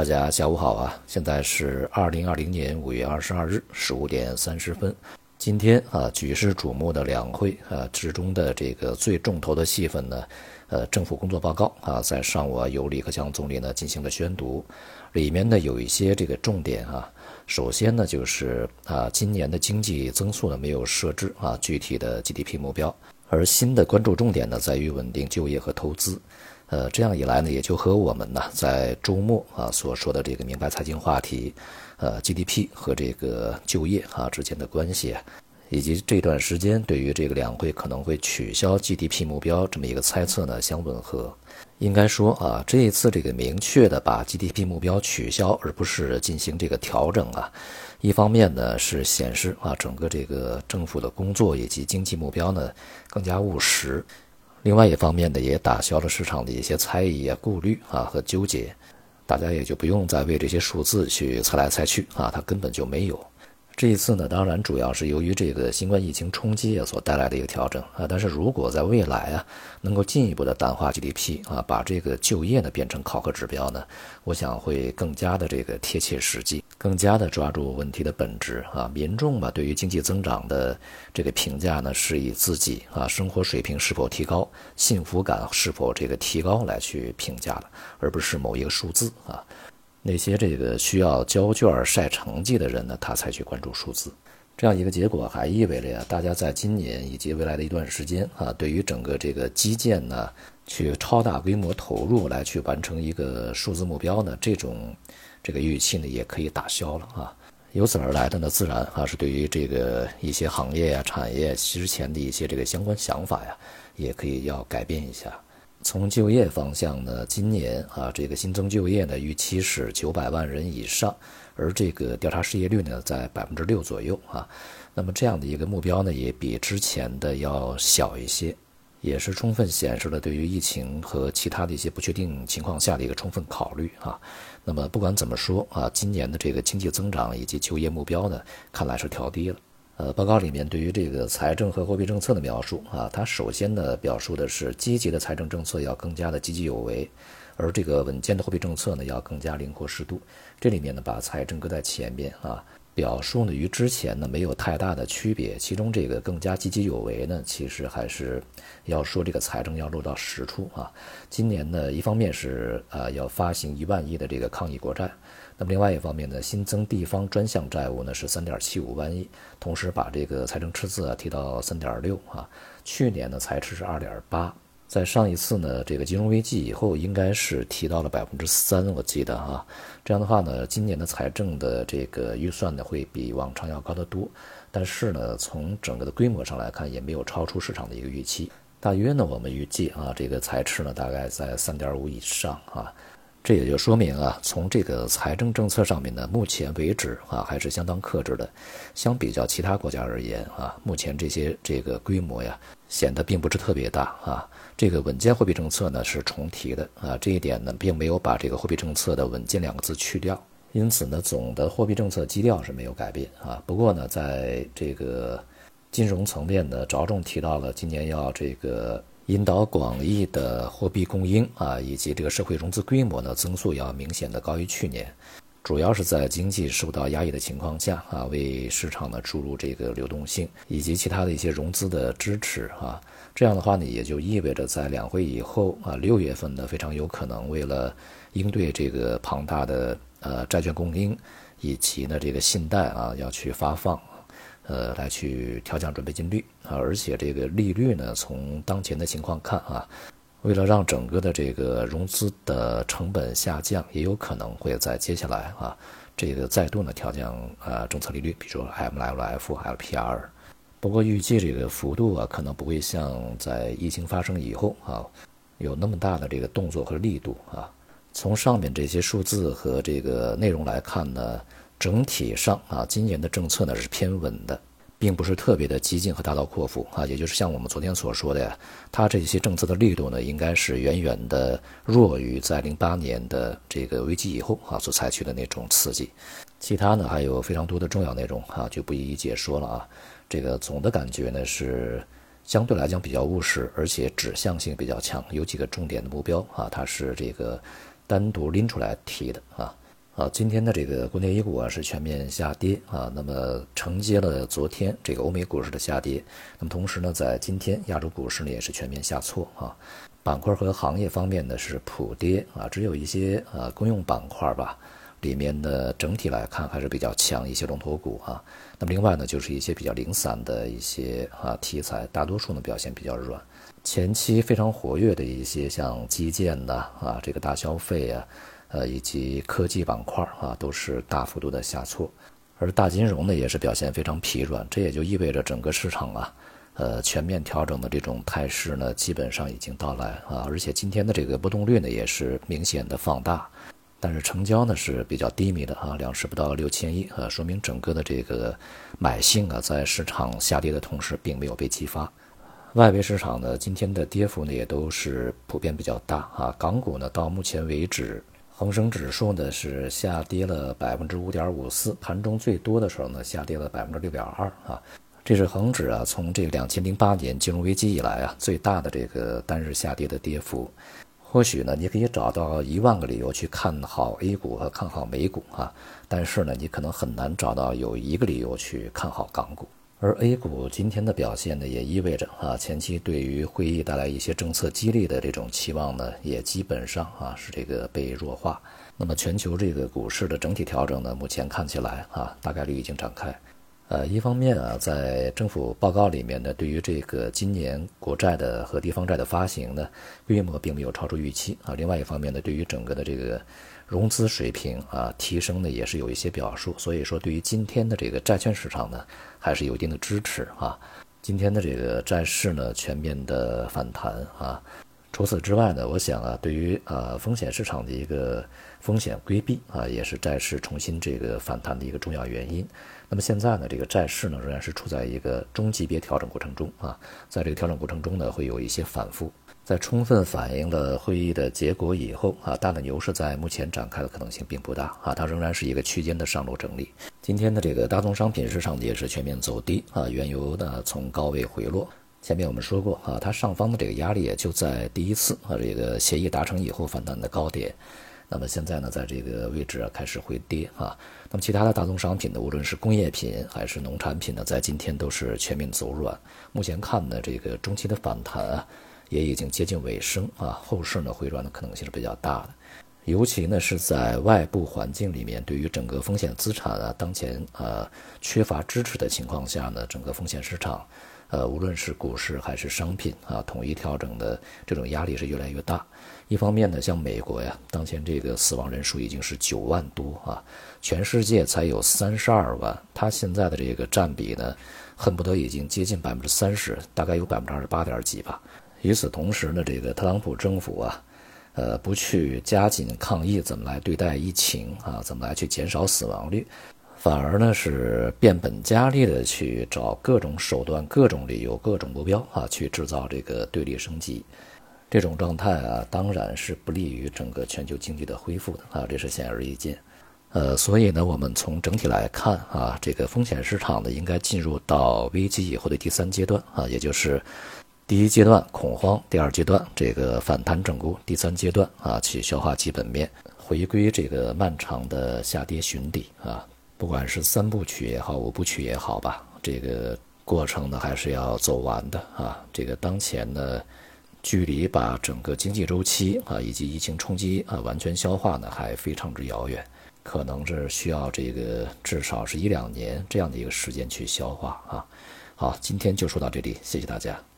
大家下午好啊！现在是二零二零年五月二十二日十五点三十分。今天啊，举世瞩目的两会啊之中的这个最重头的戏份呢，呃，政府工作报告啊，在上午啊由李克强总理呢进行了宣读，里面呢有一些这个重点啊。首先呢就是啊，今年的经济增速呢没有设置啊具体的 GDP 目标，而新的关注重点呢在于稳定就业和投资。呃，这样一来呢，也就和我们呢在周末啊所说的这个明白财经话题，呃，GDP 和这个就业啊之间的关系，以及这段时间对于这个两会可能会取消 GDP 目标这么一个猜测呢相吻合。应该说啊，这一次这个明确的把 GDP 目标取消，而不是进行这个调整啊，一方面呢是显示啊整个这个政府的工作以及经济目标呢更加务实。另外一方面呢，也打消了市场的一些猜疑啊、顾虑啊和纠结，大家也就不用再为这些数字去猜来猜去啊，它根本就没有。这一次呢，当然主要是由于这个新冠疫情冲击啊所带来的一个调整啊。但是如果在未来啊，能够进一步的淡化 GDP 啊，把这个就业呢变成考核指标呢，我想会更加的这个贴切实际，更加的抓住问题的本质啊。民众嘛，对于经济增长的这个评价呢，是以自己啊生活水平是否提高、幸福感是否这个提高来去评价的，而不是某一个数字啊。那些这个需要交卷晒成绩的人呢，他才去关注数字，这样一个结果还意味着呀，大家在今年以及未来的一段时间啊，对于整个这个基建呢，去超大规模投入来去完成一个数字目标呢，这种这个预期呢，也可以打消了啊。由此而来的呢，自然啊是对于这个一些行业呀、产业之前的一些这个相关想法呀，也可以要改变一下。从就业方向呢，今年啊，这个新增就业呢，预期是九百万人以上，而这个调查失业率呢，在百分之六左右啊。那么这样的一个目标呢，也比之前的要小一些，也是充分显示了对于疫情和其他的一些不确定情况下的一个充分考虑啊。那么不管怎么说啊，今年的这个经济增长以及就业目标呢，看来是调低了。呃，报告里面对于这个财政和货币政策的描述啊，它首先呢表述的是积极的财政政策要更加的积极有为，而这个稳健的货币政策呢要更加灵活适度。这里面呢把财政搁在前面啊，表述呢与之前呢没有太大的区别。其中这个更加积极有为呢，其实还是要说这个财政要落到实处啊。今年呢，一方面是啊要发行一万亿的这个抗疫国债。那么另外一方面呢，新增地方专项债务呢是三点七五万亿，同时把这个财政赤字啊提到三点六啊。去年呢财赤是二点八，在上一次呢这个金融危机以后，应该是提到了百分之三，我记得啊。这样的话呢，今年的财政的这个预算呢会比往常要高得多，但是呢从整个的规模上来看，也没有超出市场的一个预期。大约呢我们预计啊这个财赤呢大概在三点五以上啊。这也就说明啊，从这个财政政策上面呢，目前为止啊，还是相当克制的。相比较其他国家而言啊，目前这些这个规模呀，显得并不是特别大啊。这个稳健货币政策呢是重提的啊，这一点呢，并没有把这个货币政策的稳健两个字去掉。因此呢，总的货币政策基调是没有改变啊。不过呢，在这个金融层面呢，着重提到了今年要这个。引导广义的货币供应啊，以及这个社会融资规模呢，增速要明显的高于去年，主要是在经济受到压抑的情况下啊，为市场呢注入这个流动性以及其他的一些融资的支持啊，这样的话呢，也就意味着在两会以后啊，六月份呢非常有可能为了应对这个庞大的呃债券供应以及呢这个信贷啊要去发放。呃，来去调降准备金率啊，而且这个利率呢，从当前的情况看啊，为了让整个的这个融资的成本下降，也有可能会在接下来啊，这个再度呢调降啊政策利率，比如说 MLF、LPR。不过预计这个幅度啊，可能不会像在疫情发生以后啊，有那么大的这个动作和力度啊。从上面这些数字和这个内容来看呢。整体上啊，今年的政策呢是偏稳的，并不是特别的激进和大刀阔斧啊。也就是像我们昨天所说的呀，它这些政策的力度呢，应该是远远的弱于在零八年的这个危机以后啊所采取的那种刺激。其他呢还有非常多的重要内容啊，就不一一解说了啊。这个总的感觉呢是相对来讲比较务实，而且指向性比较强，有几个重点的目标啊，它是这个单独拎出来提的啊。啊，今天的这个国内 A 股啊是全面下跌啊，那么承接了昨天这个欧美股市的下跌，那么同时呢，在今天亚洲股市呢也是全面下挫啊，板块和行业方面呢是普跌啊，只有一些呃公用板块吧，里面的整体来看还是比较强一些龙头股啊，那么另外呢就是一些比较零散的一些啊题材，大多数呢表现比较软，前期非常活跃的一些像基建的啊这个大消费啊。呃，以及科技板块啊，都是大幅度的下挫，而大金融呢，也是表现非常疲软。这也就意味着整个市场啊，呃，全面调整的这种态势呢，基本上已经到来啊。而且今天的这个波动率呢，也是明显的放大，但是成交呢是比较低迷的啊，两市不到六千亿啊，说明整个的这个买性啊，在市场下跌的同时，并没有被激发。外围市场呢，今天的跌幅呢，也都是普遍比较大啊。港股呢，到目前为止。恒生指数呢是下跌了百分之五点五四，盘中最多的时候呢下跌了百分之六点二啊，这是恒指啊从这两千零八年金融危机以来啊最大的这个单日下跌的跌幅。或许呢你可以找到一万个理由去看好 A 股和看好美股啊，但是呢你可能很难找到有一个理由去看好港股。而 A 股今天的表现呢，也意味着啊，前期对于会议带来一些政策激励的这种期望呢，也基本上啊是这个被弱化。那么全球这个股市的整体调整呢，目前看起来啊，大概率已经展开。呃，一方面啊，在政府报告里面呢，对于这个今年国债的和地方债的发行呢，规模并没有超出预期啊。另外一方面呢，对于整个的这个融资水平啊提升呢，也是有一些表述。所以说，对于今天的这个债券市场呢，还是有一定的支持啊。今天的这个债市呢，全面的反弹啊。除此之外呢，我想啊，对于呃风险市场的一个风险规避啊，也是债市重新这个反弹的一个重要原因。那么现在呢，这个债市呢仍然是处在一个中级别调整过程中啊，在这个调整过程中呢，会有一些反复。在充分反映了会议的结果以后啊，大的牛市在目前展开的可能性并不大啊，它仍然是一个区间的上落整理。今天的这个大宗商品市场也是全面走低啊，原油呢从高位回落。前面我们说过啊，它上方的这个压力也就在第一次啊这个协议达成以后反弹的高点，那么现在呢，在这个位置啊开始回跌啊。那么其他的大宗商品呢，无论是工业品还是农产品呢，在今天都是全面走软。目前看呢，这个中期的反弹啊，也已经接近尾声啊，后市呢回软的可能性是比较大的。尤其呢是在外部环境里面，对于整个风险资产啊，当前呃缺乏支持的情况下呢，整个风险市场。呃，无论是股市还是商品啊，统一调整的这种压力是越来越大。一方面呢，像美国呀，当前这个死亡人数已经是九万多啊，全世界才有三十二万，它现在的这个占比呢，恨不得已经接近百分之三十，大概有百分之二十八点几吧。与此同时呢，这个特朗普政府啊，呃，不去加紧抗疫，怎么来对待疫情啊？怎么来去减少死亡率？反而呢是变本加厉的去找各种手段、各种理由、各种目标啊，去制造这个对立升级。这种状态啊，当然是不利于整个全球经济的恢复的啊，这是显而易见。呃，所以呢，我们从整体来看啊，这个风险市场呢，应该进入到危机以后的第三阶段啊，也就是第一阶段恐慌，第二阶段这个反弹整固，第三阶段啊去消化基本面，回归这个漫长的下跌寻底啊。不管是三部曲也好，五部曲也好吧，这个过程呢还是要走完的啊。这个当前呢，距离把整个经济周期啊以及疫情冲击啊完全消化呢还非常之遥远，可能是需要这个至少是一两年这样的一个时间去消化啊。好，今天就说到这里，谢谢大家。